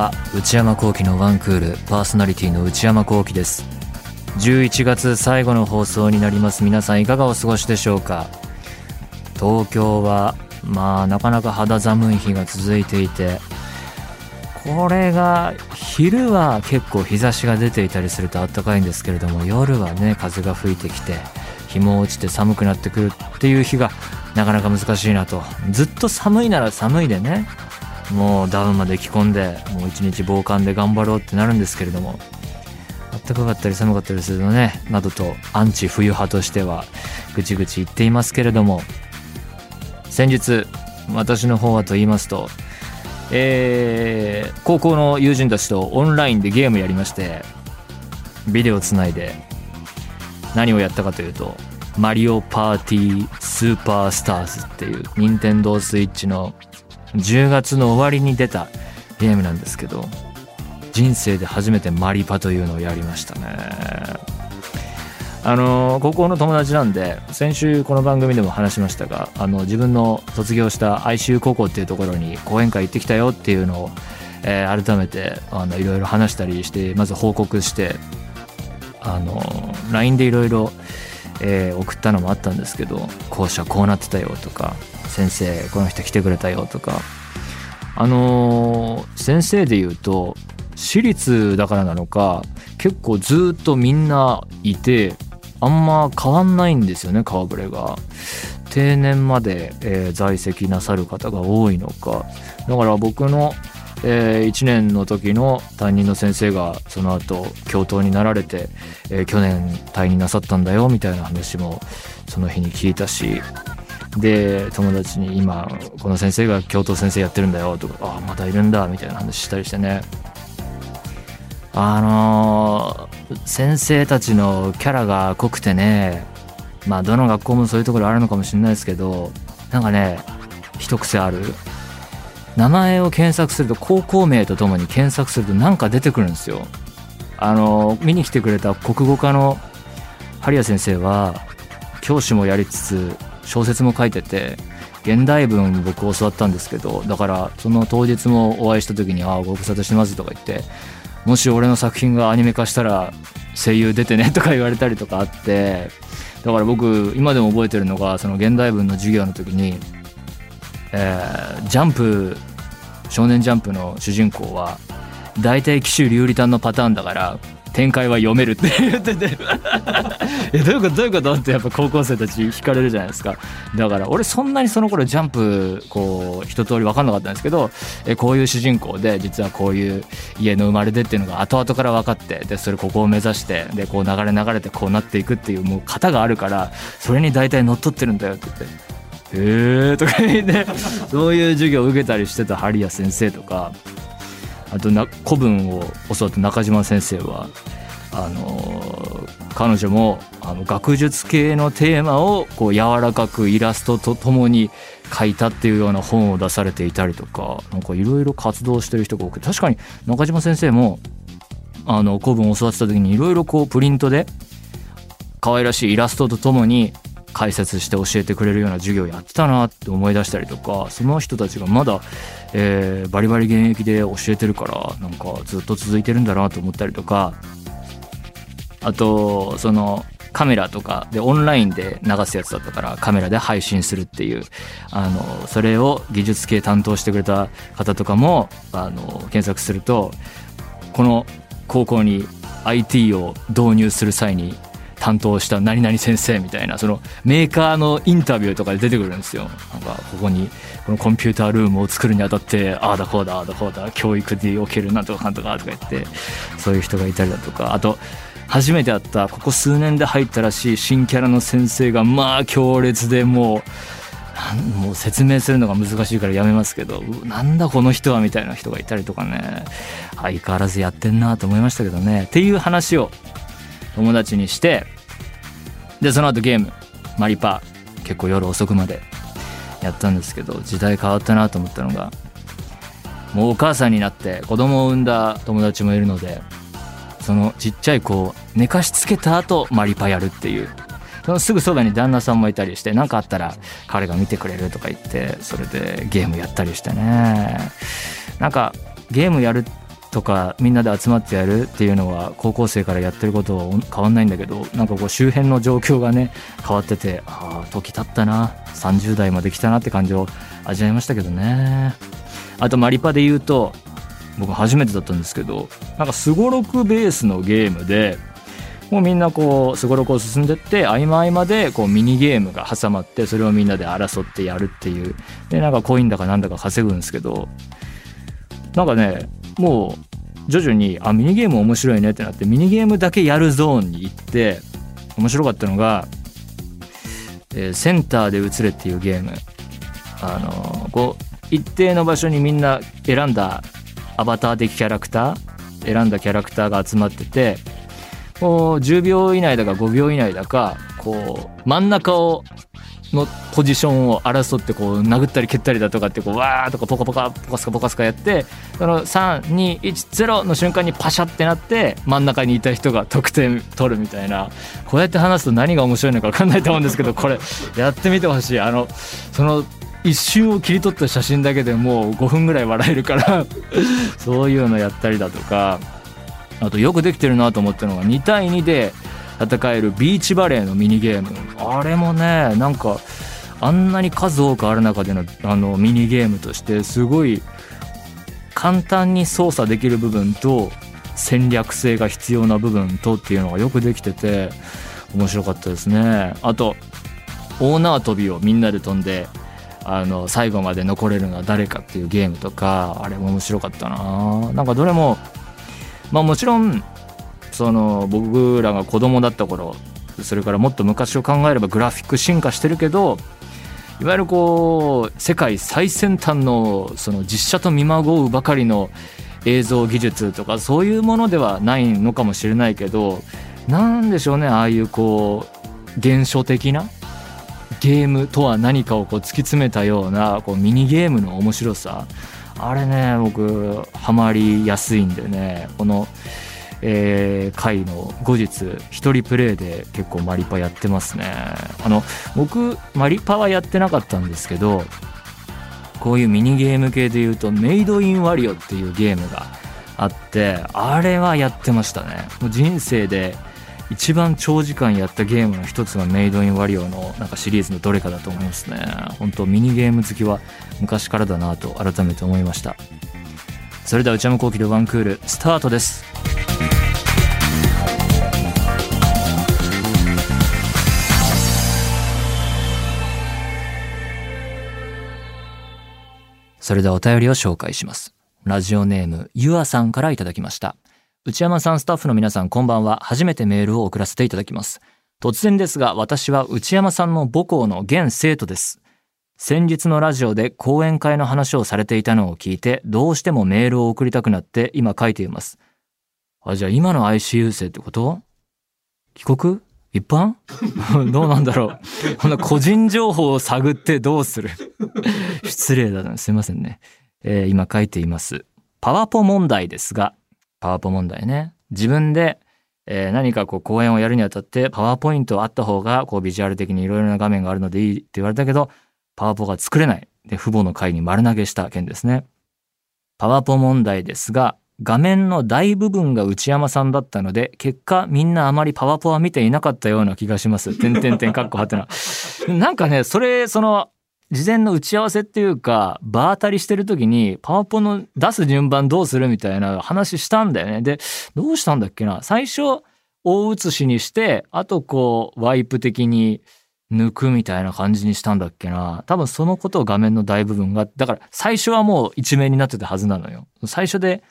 は内山聖輝のワンクールパーソナリティの内山聖輝です。11月最後の放送になります。皆さんいかがお過ごしでしょうか？東京はまあなかなか肌寒い日が続いていてこれが昼は結構日差しが出ていたりすると暖かいんですけれども夜はね風が吹いてきて日も落ちて寒くなってくるっていう日がなかなか難しいなと。ずっと寒いなら寒いでねもうダウンまで着込んでもう一日防寒で頑張ろうってなるんですけれども暖かかったり寒かったりするとねなどとアンチ冬派としてはぐちぐち言っていますけれども先日私の方はと言いますとえー、高校の友人たちとオンラインでゲームやりましてビデオつないで何をやったかというと「マリオパーティースーパースターズ」っていう任天堂スイッチの10月の終わりに出たゲームなんですけど人生で初めてマリパというのをやりましたね。あの高校の友達なんで先週この番組でも話しましたがあの自分の卒業した愛愁高校っていうところに講演会行ってきたよっていうのを、えー、改めてあのいろいろ話したりしてまず報告してあの LINE でいろいろえー送ったのもあったんですけど校舎こうなってたよとか先生この人来てくれたよとか。あの先生で言うと私立だからなのか結構ずっとみんないてあんま変わんないんですよね顔ぶれが。定年まで、えー、在籍なさる方が多いのか。だから僕の、えー、1年の時の担任の先生がその後教頭になられて、えー、去年退任なさったんだよみたいな話もその日に聞いたしで友達に今この先生が教頭先生やってるんだよとかああまだいるんだみたいな話したりしてね。あのー、先生たちのキャラが濃くてねまあどの学校もそういうところあるのかもしれないですけどなんかね一癖ある。名前を検索すると高校名とともに検索するとなんか出てくるんですよ。あの、見に来てくれた国語科の針谷先生は教師もやりつつ小説も書いてて現代文僕教わったんですけどだからその当日もお会いした時に「ああご無沙汰してます」とか言ってもし俺の作品がアニメ化したら声優出てねとか言われたりとかあってだから僕今でも覚えてるのがその現代文の授業の時に、えー、ジャンプ少年ジャンプの主人公は大体騎手竜理丹のパターンだから展開は読めるって言ってて。えどういうことどういうこと？ってやっぱ高校生たち惹かれるじゃないですか。だから俺そんなにその頃ジャンプこう一通り分かんなかったんですけどえこういう主人公で実はこういう家の生まれでっていうのが後々から分かってでそれここを目指してでこう流れ流れてこうなっていくっていうもう型があるからそれに大体乗っ取ってるんだよって言って。へえとか言ってそういう授業を受けたりしてた針谷先生とかあとな古文を教わった中島先生はあの彼女もあの学術系のテーマをこう柔らかくイラストとともに書いたっていうような本を出されていたりとかなんかいろいろ活動してる人が多くて確かに中島先生もあの古文を教わってた時にいろいろこうプリントで可愛らしいイラストとともに解説して教えてくれるような授業やってたなって思い出したりとかその人たちがまだ、えー、バリバリ現役で教えてるからなんかずっと続いてるんだなと思ったりとかあとそのカメラとかでオンラインで流すやつだったからカメラで配信するっていうあのそれを技術系担当してくれた方とかもあの検索するとこの高校に IT を導入する際に担当した何々先生みたいなそのメーカーのインタビューとかで出てくるんですよ。なんかここにこのコンピュータールームを作るにあたってああだこうだああだこうだ教育でおけるなんとかかんとかとか言ってそういう人がいたりだとか。あと初めて会ったここ数年で入ったらしい新キャラの先生がまあ強烈でもうもう説明するのが難しいからやめますけどなんだこの人はみたいな人がいたりとかね。相変わらずやってんなと思いましたけどね。っていう話を友達にしてでその後ゲームマリパ結構夜遅くまでやったんですけど時代変わったなと思ったのがもうお母さんになって子供を産んだ友達もいるのでそのちっちゃい子を寝かしつけた後マリパやるっていう。そのすぐそばに旦那さんもいたりして何かあったら彼が見てくれるとか言ってそれでゲームやったりしてね。なんかゲームやるとかみんなで集まってやるっていうのは高校生からやってることは変わんないんだけどなんかこう周辺の状況がね変わっててああ時経ったな30代まで来たなって感じを味わいましたけどね。あとマリパで言うと僕初めてだったんですけどなんかすごろくベースのゲームでもうみんなこうすごろくを進んでって合間合間でこうミニゲームが挟まってそれをみんなで争ってやるっていう。でなんかコインだかなんだか稼ぐんですけどなんかねもう徐々にあミニゲーム面白いねってなってミニゲームだけやるゾーンに行って面白かったのが、えー、センターで移れっていうゲーム。あのー、こう一定の場所にみんな選んだアバター的キャラクター選んだキャラクターが集まっててこう10秒以内だか5秒以内だかこう真ん中をのポジションを争ってこう殴ったり蹴ったりだとかってこうわーとかポカポカポカスカポカスカやってその3210の瞬間にパシャってなって真ん中にいた人が得点取るみたいな。こうやって話すと何が面白いのか分かんないと思うんですけどこれやってみてほしい。あのその一瞬を切り取った写真だけでもう5分ぐらい笑えるからそういうのやったりだとか。あとよくできてるなと思ったのが2対2で戦えるビーチバレーのミニゲーム。あれもねなんかあんなに数多くある中でのあのミニゲームとしてすごい簡単に操作できる部分と戦略性が必要な部分とっていうのがよくできてて面白かったですね。あと大縄跳びをみんなで飛んであの最後まで残れるのは誰かっていうゲームとかあれも面白かったな。なんかどれもまあもちろんその僕らが子供だった頃それからもっと昔を考えればグラフィック進化してるけどいわゆるこう世界最先端のその実写と見まごうばかりの映像技術とかそういうものではないのかもしれないけどなんでしょうねああいうこう現象的なゲームとは何かをこう突き詰めたようなこうミニゲームの面白さ。あれね僕ハマりやすいんでねこのえー、回の後日一人プレイで結構マリパやってますね。あの僕マリパはやってなかったんですけどこういうミニゲーム系でいうとメイドインワリオっていうゲームがあってあれはやってましたね。もう人生で一番長時間やったゲームの一つがメイドインワリオのなんかシリーズのどれかだと思いますね。本当ミニゲーム好きは昔からだなと改めて思いました。それでは内山昂輝でワンクールスタートです。それではお便りを紹介します。ラジオネーム、ゆあさんからいただきました。内山さんスタッフの皆さんこんばんは。初めてメールを送らせていただきます。突然ですが、私は内山さんの母校の現生徒です。先日のラジオで講演会の話をされていたのを聞いて、どうしてもメールを送りたくなって今書いています。あ、じゃあ今の ICU 生ってこと？帰国？一般？どうなんだろうこの個人情報を探ってどうする？失礼だな。すいませんね。えー、今書いています。パワポ問題ですが、パワポ問題ね。自分で、えー、何かこう講演をやるにあたってパワーポイントあった方がこうビジュアル的にいろいろな画面があるのでいいって言われたけど、パワポが作れない。で、父母の会に丸投げした件ですね。パワポ問題ですが、画面の大部分が内山さんだったので、結果みんなあまりパワポは見ていなかったような気がします。てんてんてんかっこはてな。なんかね、それ、その、事前の打ち合わせっていうか、場当たりしてる時に、パワポの出す順番どうするみたいな話したんだよね。で、どうしたんだっけな最初、大写しにして、あとこう、ワイプ的に抜くみたいな感じにしたんだっけな多分そのことを画面の大部分が、だから最初はもう一面になってたはずなのよ。最初で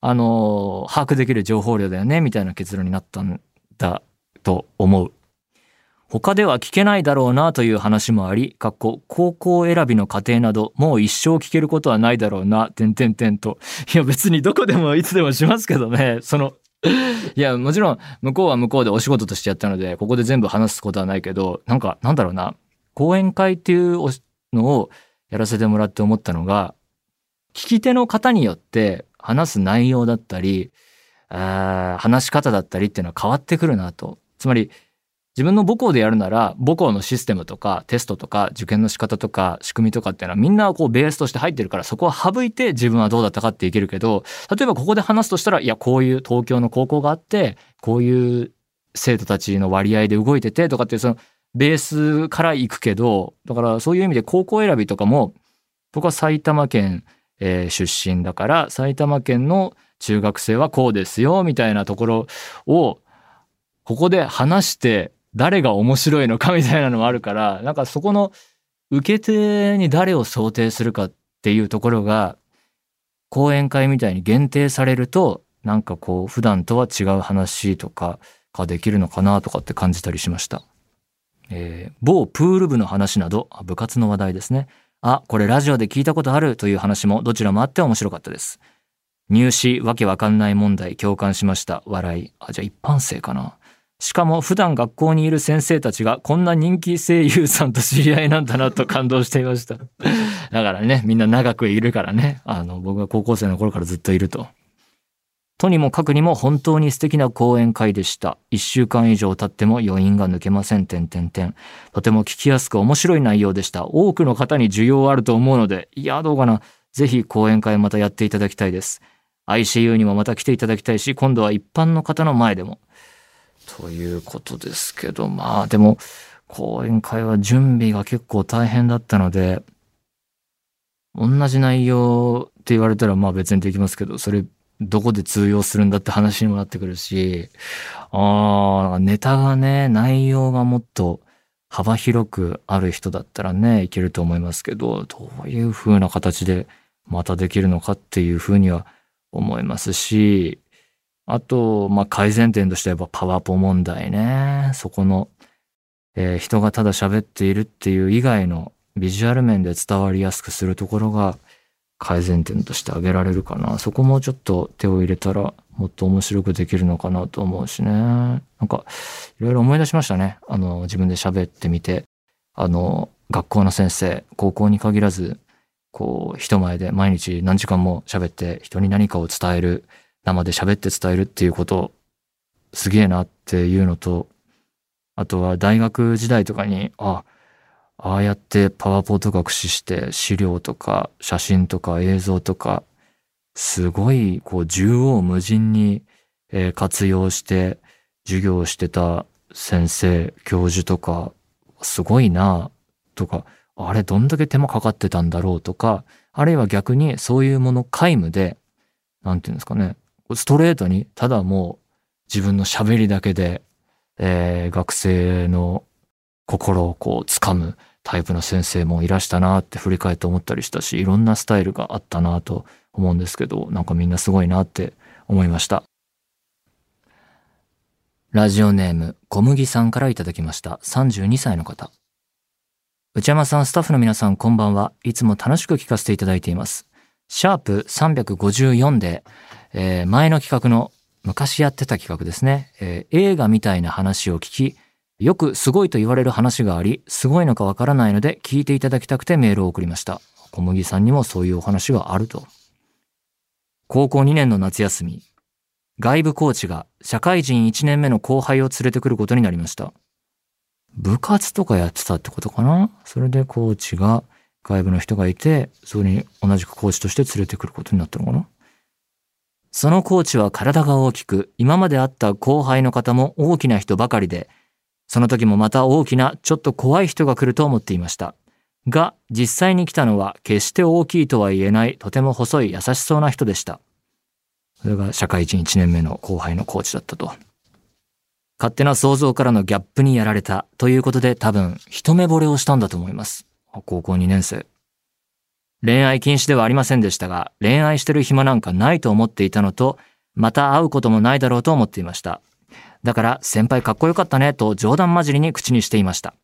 あの、把握できる情報量だよね、みたいな結論になったんだと思う。他では聞けないだろうなという話もあり、かっこ高校選びの過程など、もう一生聞けることはないだろうな、てんてんてんと。いや別にどこでもいつでもしますけどね、その、いやもちろん向こうは向こうでお仕事としてやったので、ここで全部話すことはないけど、なんかなんだろうな、講演会っていうのをやらせてもらって思ったのが、聞き手の方によって話す内容だったり、話し方だったりっていうのは変わってくるなと。つまり、自分の母校でやるなら母校のシステムとかテストとか受験の仕方とか仕組みとかっていうのはみんなこうベースとして入ってるからそこは省いて自分はどうだったかっていけるけど例えばここで話すとしたらいやこういう東京の高校があってこういう生徒たちの割合で動いててとかっていうそのベースから行くけどだからそういう意味で高校選びとかも僕は埼玉県、えー、出身だから埼玉県の中学生はこうですよみたいなところをここで話して誰が面白いのかみたいなのもあるからなんかそこの受け手に誰を想定するかっていうところが講演会みたいに限定されるとなんかこう普段とは違う話とかができるのかなとかって感じたりしました。えー、某プール部の話など部活の話題ですね。あ、これラジオで聞いたことあるという話もどちらもあって面白かったです。入試わけわかんない問題共感しました。笑い。あ、じゃあ一般生かな。しかも普段学校にいる先生たちがこんな人気声優さんと知り合いなんだなと 感動していました。だからね、みんな長くいるからね。あの、僕が高校生の頃からずっといると。とにもかくにも本当に素敵な講演会でした。一週間以上経っても余韻が抜けません。点点点。とても聞きやすく面白い内容でした。多くの方に需要あると思うので、いや、どうかな。ぜひ講演会またやっていただきたいです。ICU にもまた来ていただきたいし、今度は一般の方の前でも。ということですけど、まあでも、講演会は準備が結構大変だったので、同じ内容って言われたらまあ別にできますけど、それどこで通用するんだって話にもなってくるし、ああ、ネタがね、内容がもっと幅広くある人だったらね、いけると思いますけど、どういう風な形でまたできるのかっていう風には思いますし、あと、まあ、改善点としてはやっぱパワポ問題ね。そこの、えー、人がただ喋っているっていう以外のビジュアル面で伝わりやすくするところが改善点として挙げられるかな。そこもちょっと手を入れたらもっと面白くできるのかなと思うしね。なんか、いろいろ思い出しましたね。あの、自分で喋ってみて。あの、学校の先生、高校に限らず、こう、人前で毎日何時間も喋って人に何かを伝える。生で喋って伝えるっていうことすげえなっていうのとあとは大学時代とかにあああやってパワーポート学習して資料とか写真とか映像とかすごいこう縦横無尽に、活用して授業をしてた先生教授とかすごいなとかあれどんだけ手間かかってたんだろうとかあるいは逆にそういうもの皆無でなんていうんですかねストレートに、ただもう自分の喋りだけで、えー、学生の心をこう掴むタイプの先生もいらしたなって振り返って思ったりしたし、いろんなスタイルがあったなと思うんですけど、なんかみんなすごいなって思いました。ラジオネーム、小麦さんからいただきました。32歳の方。内山さん、スタッフの皆さん、こんばんは。いつも楽しく聞かせていただいています。シャープ354で、えー、前の企画の昔やってた企画ですね、えー、映画みたいな話を聞き、よくすごいと言われる話があり、すごいのかわからないので聞いていただきたくてメールを送りました。小麦さんにもそういうお話があると。高校2年の夏休み、外部コーチが社会人1年目の後輩を連れてくることになりました。部活とかやってたってことかな？それでコーチが外部の人がいて、そこに同じくコーチとして連れてくることになったのかな？そのコーチは体が大きく、今まで会った後輩の方も大きな人ばかりで、その時もまた大きな、ちょっと怖い人が来ると思っていました。が、実際に来たのは決して大きいとは言えない、とても細い優しそうな人でした。それが社会人1年目の後輩のコーチだったと。勝手な想像からのギャップにやられたということで多分一目惚れをしたんだと思います。高校2年生。恋愛禁止ではありませんでしたが、恋愛してる暇なんかないと思っていたのと、また会うこともないだろうと思っていました。だから先輩かっこよかったねと冗談交じりに口にしていました。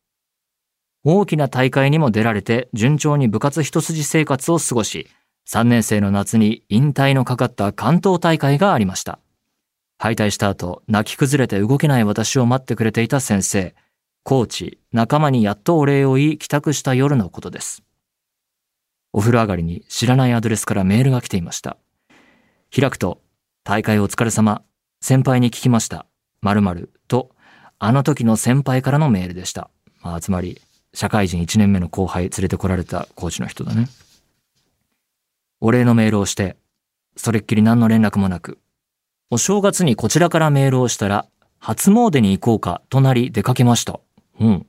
大きな大会にも出られて順調に部活一筋生活を過ごし、3年生の夏に引退のかかった関東大会がありました。敗退した後、泣き崩れて動けない私を待ってくれていた先生、コーチ、仲間にやっとお礼を言い帰宅した夜のことです。お風呂上がりに知らないアドレスからメールが来ていました。開くと、大会お疲れ様。先輩に聞きました。〇〇と、あの時の先輩からのメールでした。まあ、つまり、社会人1年目の後輩連れてこられたコーチの人だね。お礼のメールをして、それっきり何の連絡もなく、お正月にこちらからメールをしたら、初詣に行こうかとなり出かけました。うん。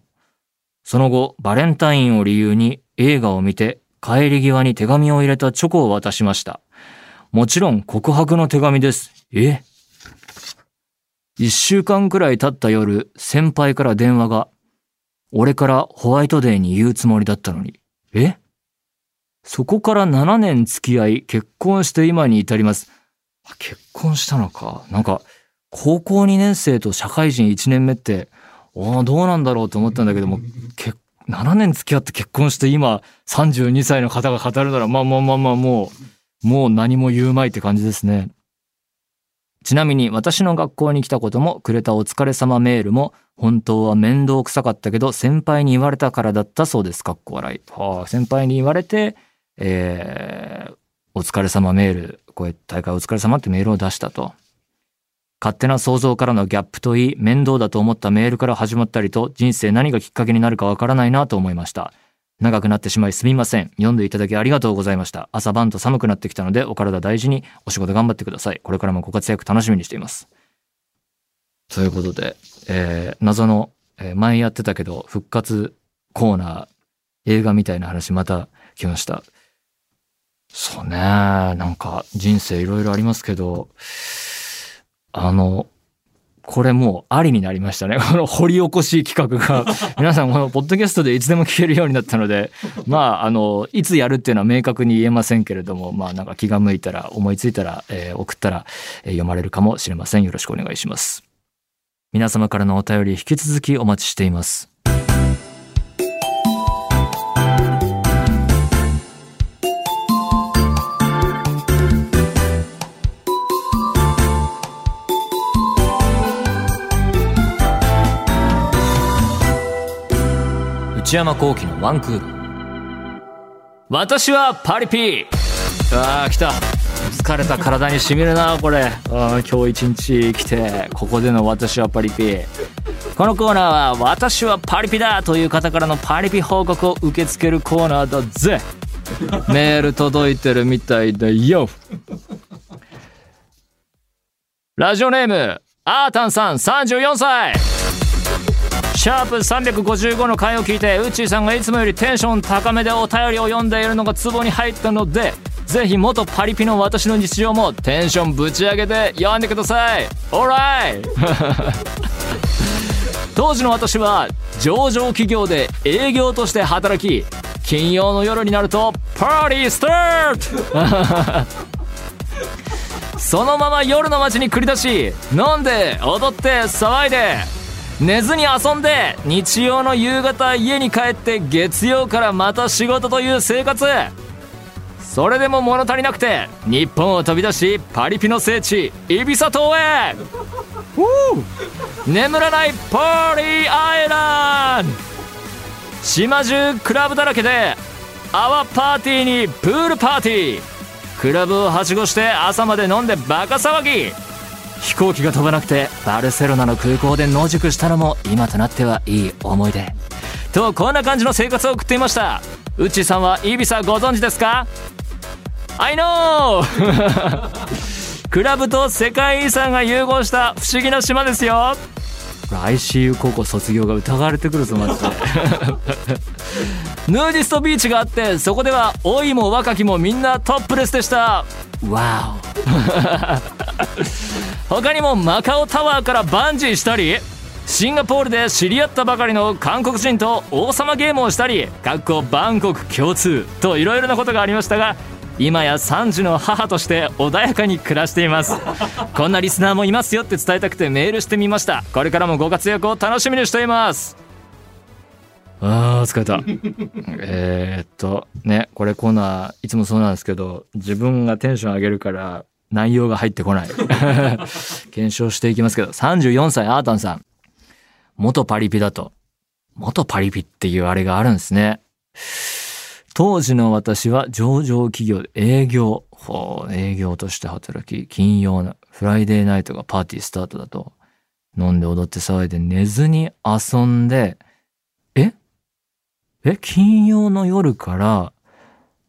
その後、バレンタインを理由に映画を見て、帰り際に手紙を入れたチョコを渡しました。もちろん告白の手紙です。え？一週間くらい経った夜、先輩から電話が、俺からホワイトデーに言うつもりだったのに。え？そこから7年付き合い、結婚して今に至ります。結婚したのか。なんか、高校2年生と社会人1年目って、おーどうなんだろうと思ったんだけども、7年付き合って結婚して今32歳の方が語るなら、まあまあまあまあもう、もう何も言うまいって感じですね。ちなみに私の学校に来たこともくれたお疲れ様メールも本当は面倒くさかったけど先輩に言われたからだったそうです。かっこ笑い。はあ、先輩に言われて、えー、お疲れ様メール、こういう大会お疲れ様ってメールを出したと。勝手な想像からのギャップといい、面倒だと思ったメールから始まったりと、人生何がきっかけになるかわからないなと思いました。長くなってしまいすみません。読んでいただきありがとうございました。朝晩と寒くなってきたので、お体大事にお仕事頑張ってください。これからもご活躍楽しみにしています。ということで、えー謎の、えー前やってたけど、復活コーナー、映画みたいな話また来ました。そうね、なんか人生いろいろありますけど、あの、これもうありになりましたね。この掘り起こし企画が。皆さんこのポッドキャストでいつでも聞けるようになったので、まあ、あの、いつやるっていうのは明確に言えませんけれども、まあなんか気が向いたら、思いついたら、えー送ったら、えー読まれるかもしれません。よろしくお願いします。皆様からのお便り引き続きお待ちしています。内山幸喜のワンクール。私はパリピーああ、来た。疲れた体にしみるな、これ。あー今日一日来て、ここでの私はパリピ。このコーナーは、私はパリピだという方からのパリピ報告を受け付けるコーナーだぜ。メール届いてるみたいだよ。ラジオネーム、アータンさん34歳。シャープ355の回を聞いてウッチーさんがいつもよりテンション高めでお便りを読んでいるのがツボに入ったのでぜひ元パリピの私の日常もテンションぶち上げて読んでください。オーライ当時の私は上場企業で営業として働き金曜の夜になるとパーティースタート! そのまま夜の街に繰り出し飲んで踊って騒いで寝ずに遊んで日曜の夕方家に帰って月曜からまた仕事という生活。それでも物足りなくて日本を飛び出しパリピの聖地イビサ島へ。眠らないパーリーアイランド。島中クラブだらけでアワパーティーにプールパーティー。クラブをはしごして朝まで飲んでバカ騒ぎ飛行機が飛ばなくてバルセロナの空港で野宿したのも今となってはいい思い出。とこんな感じの生活を送っていました。うっちーさんはイビサご存知ですか？I know! クラブと世界遺産が融合した不思議な島ですよ。これ ICU 高校卒業が疑われてくるぞマジで。ヌーディストビーチがあってそこでは老いも若きもみんなトップレスでした。わお 他にもマカオタワーからバンジーしたりシンガポールで知り合ったばかりの韓国人と王様ゲームをしたりかっこバンコク共通といろいろなことがありましたが今や3児の母として穏やかに暮らしています。こんなリスナーもいますよって伝えたくてメールしてみました。これからもご活躍を楽しみにしています。あー疲れた。えーっとねこれコーナーいつもそうなんですけど自分がテンション上げるから内容が入ってこない。検証していきますけど。34歳アータンさん。元パリピだと。元パリピっていうあれがあるんですね。当時の私は上場企業で営業、ほう営業として働き、金曜のフライデーナイトがパーティースタートだと、飲んで踊って騒いで寝ずに遊んで、え？え？金曜の夜から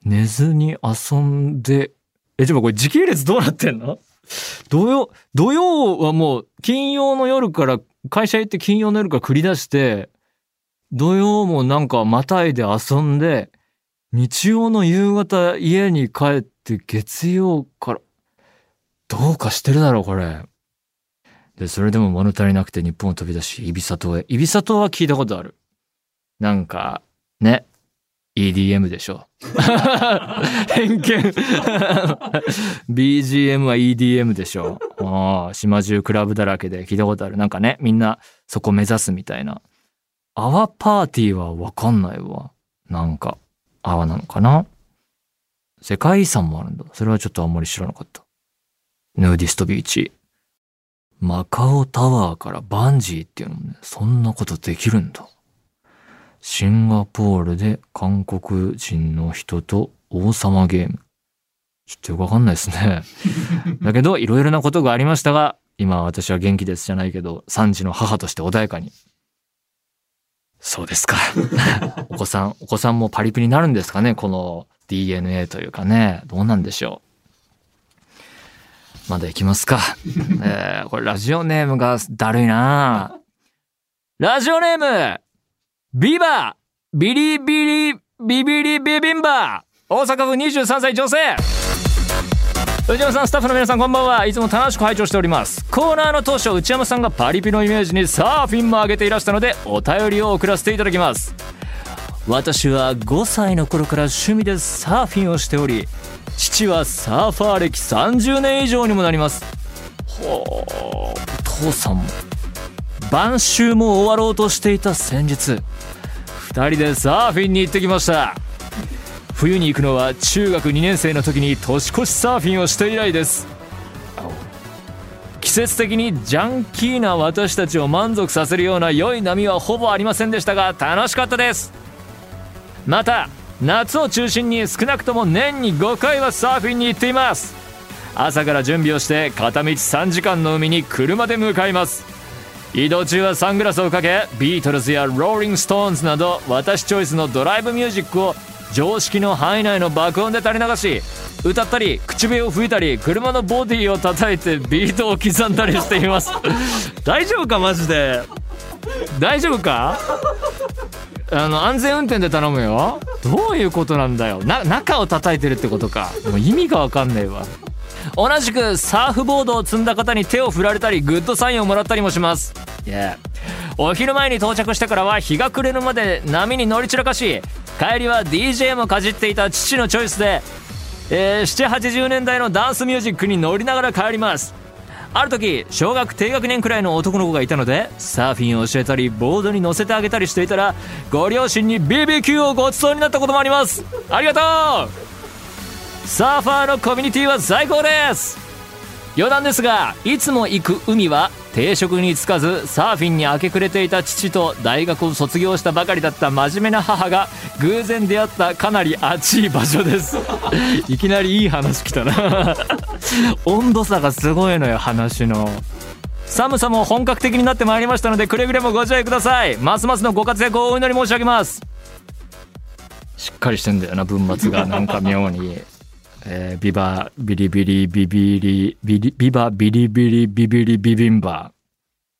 寝ずに遊んで、え、ちょっとこれ時系列どうなってんの？土曜、土曜はもう金曜の夜から会社行って金曜の夜から繰り出して、土曜もなんかまたいで遊んで、日曜の夕方家に帰って月曜から、どうかしてるだろうこれ。で、それでも物足りなくて日本を飛び出し、イビサ島へ。イビサ島は聞いたことある。なんか、ね。EDM でしょ。偏見。BGM は EDM でしょ。ああ、島中クラブだらけで聞いたことある。なんかね、みんなそこ目指すみたいな。アワパーティーはわかんないわ。なんか、アワなのかな世界遺産もあるんだ。それはちょっとあんまり知らなかった。ヌーディストビーチ。マカオタワーからバンジーっていうのもね、そんなことできるんだ。シンガポールで韓国人の人と王様ゲーム。ちょっとよくわかんないですね。だけど、いろいろなことがありましたが、今私は元気ですじゃないけど、3児の母として穏やかに。そうですか。お子さん、お子さんもパリピになるんですかねこの DNA というかね。どうなんでしょう。まだ行きますか。えー、これラジオネームがだるいなラジオネームビバビリビリビビリビビンバ。大阪府23歳女性。内山さんスタッフの皆さんこんばんは。いつも楽しく拝聴しております。コーナーの当初内山さんがパリピのイメージにサーフィンも上げていらしたのでお便りを送らせていただきます。私は5歳の頃から趣味でサーフィンをしており父はサーファー歴30年以上にもなります。ほうお父さんも。晩秋も終わろうとしていた先日2人でサーフィンに行ってきました。冬に行くのは中学2年生の時に年越しサーフィンをして以来です。季節的にジャンキーな私たちを満足させるような良い波はほぼありませんでしたが楽しかったです。また夏を中心に少なくとも年に5回はサーフィンに行っています。朝から準備をして片道3時間の海に車で向かいます。移動中はサングラスをかけビートルズやローリング・ストーンズなど私チョイスのドライブミュージックを常識の範囲内の爆音で垂れ流し歌ったり口笛を吹いたり車のボディを叩いてビートを刻んだりしています。大丈夫かマジで？大丈夫か？あの安全運転で頼むよ。どういうことなんだよ。な中を叩いてるってことか。もう意味がわかんねえわ同じくサーフボードを積んだ方に手を振られたりグッドサインをもらったりもします。Yeah お昼前に到着してからは日が暮れるまで波に乗り散らかし帰りは DJ もかじっていた父のチョイスで、えー、780年代のダンスミュージックに乗りながら帰ります。ある時小学低学年くらいの男の子がいたのでサーフィンを教えたりボードに乗せてあげたりしていたらご両親に BBQ をごちそうになったこともあります。ありがとうサーファーのコミュニティは最高です。余談ですがいつも行く海は定職に就かずサーフィンに明け暮れていた父と大学を卒業したばかりだった真面目な母が偶然出会ったかなり熱い場所です。いきなりいい話来たな。温度差がすごいのよ話の。寒さも本格的になってまいりましたのでくれぐれもご自愛ください。ますますのご活躍をお祈り申し上げます。しっかりしてんだよな文末が。なんか妙に。えー、ビバビリビリビビリビリビバビリビリビビリビビンバ。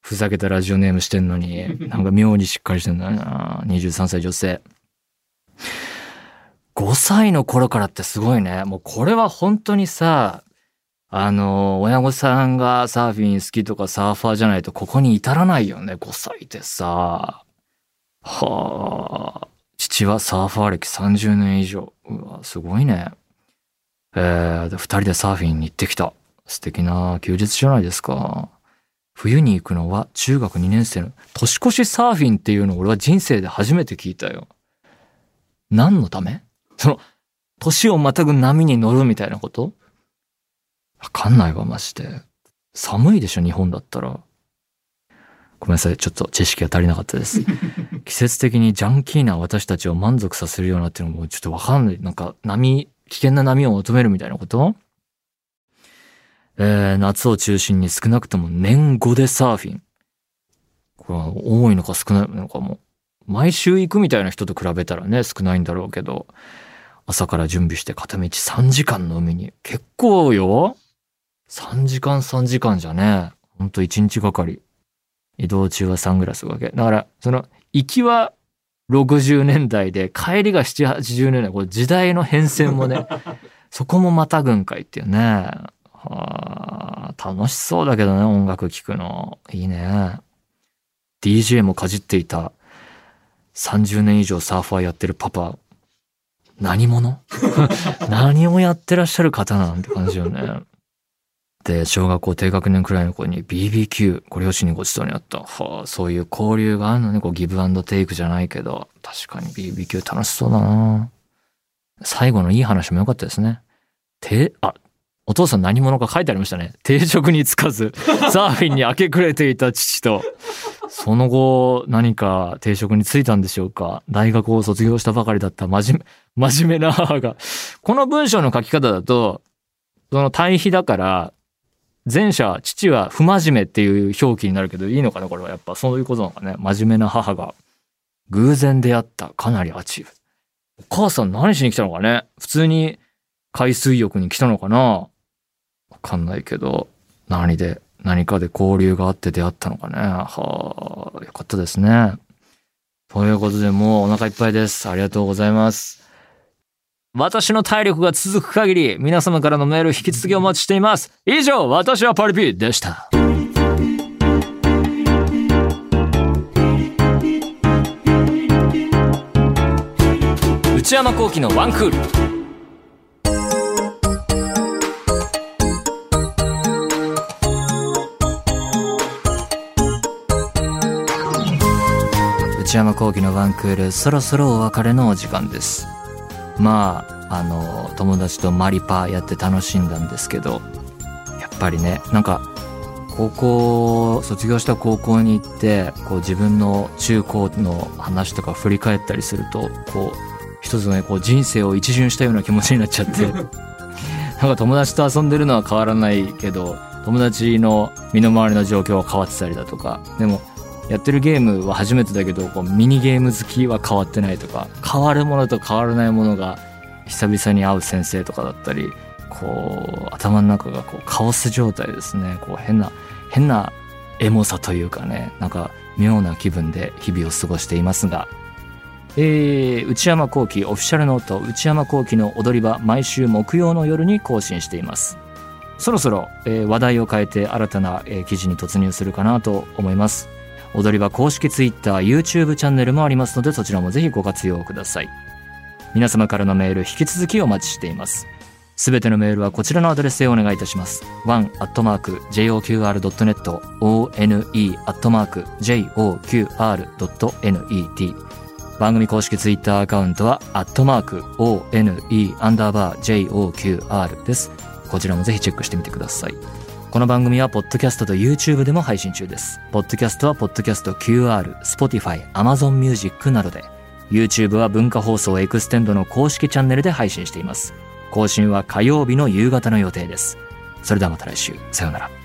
ふざけたラジオネームしてんのに なんか妙にしっかりしてんだよな23歳女性。5歳の頃からってすごいね。もうこれは本当にさあの親御さんがサーフィン好きとかサーファーじゃないとここに至らないよね。5歳でさ。はあ。父はサーファー歴30年以上。うわすごいねえー、二人でサーフィンに行ってきた。素敵な休日じゃないですか。冬に行くのは中学2年生の年越しサーフィンっていうのを俺は人生で初めて聞いたよ。何のため？その、年をまたぐ波に乗るみたいなこと？わかんないわ、マジで。寒いでしょ、日本だったら。ごめんなさい、ちょっと知識が足りなかったです。季節的にジャンキーな私たちを満足させるようなっていうのもちょっとわかんない。なんか波、危険な波を求めるみたいなこと？えー、夏を中心に少なくとも年5でサーフィン。これは多いのか少ないのかも。毎週行くみたいな人と比べたらね、少ないんだろうけど、朝から準備して片道3時間の海に。結構よ !3 時間3時間じゃね、ほんと1日がかり。移動中はサングラスがけ。だから、その、行きは60年代で、帰りが7、80年代、これ時代の変遷もね、そこもまたぐんかいっていうね。はあ、楽しそうだけどね、音楽聴くの。いいね。DJ もかじっていた30年以上サーファーやってるパパ、何者？何をやってらっしゃる方なんて感じよね。で、小学校低学年くらいの子に BBQ、ご両親にごちそうにあった。はあ、そういう交流があるのね、こうギブアンドテイクじゃないけど、確かに BBQ 楽しそうだな最後のいい話も良かったですね。て、あ、お父さん何者か書いてありましたね。定職に就かず、サーフィンに明け暮れていた父と、その後何か定職に就いたんでしょうか。大学を卒業したばかりだった真面目、真面目な母が。この文章の書き方だと、その対比だから、前者、父は不真面目っていう表記になるけど、いいのかなこれはやっぱそういうことなのかね。真面目な母が、偶然出会ったかなりアチーブ。お母さん何しに来たのかね普通に海水浴に来たのかなわかんないけど、何で、何かで交流があって出会ったのかね。はあ、よかったですね。ということでもうお腹いっぱいです。ありがとうございます。私の体力が続く限り、皆様からのメール引き続きお待ちしています。以上、私はパリピでした。内山幸輝のワンクール。内山幸輝のワンクール、そろそろお別れのお時間です。まあ、あの、友達とマリパやって楽しんだんですけど、やっぱりね、なんか、高校、卒業した高校に行って、こう自分の中高の話とか振り返ったりすると、こう、一つのね、こう人生を一巡したような気持ちになっちゃって、なんか友達と遊んでるのは変わらないけど、友達の身の回りの状況は変わってたりだとか、でも、やってるゲームは初めてだけどこうミニゲーム好きは変わってないとか変わるものと変わらないものが久々に会う先生とかだったりこう頭の中がこうカオス状態ですね。こう変な変なエモさというかねなんか妙な気分で日々を過ごしていますが。えー、内山幸輝オフィシャルノート内山幸輝の踊り場毎週木曜の夜に更新しています。そろそろ、えー、話題を変えて新たな、えー、記事に突入するかなと思います。踊り場公式 Twitter、YouTube チャンネルもありますので、そちらもぜひご活用ください。皆様からのメール、引き続きお待ちしています。すべてのメールはこちらのアドレスへお願いいたします。one.joqr.net one.joqr.net 番組公式ツイッターアカウントは、アットマーク、one アンダーバー joqr です。こちらもぜひチェックしてみてください。この番組はポッドキャストと YouTube でも配信中です。ポッドキャストはポッドキャスト QR、Spotify、Amazon Music などで、YouTube は文化放送エクステンドの公式チャンネルで配信しています。更新は火曜日の夕方の予定です。それではまた来週。さようなら。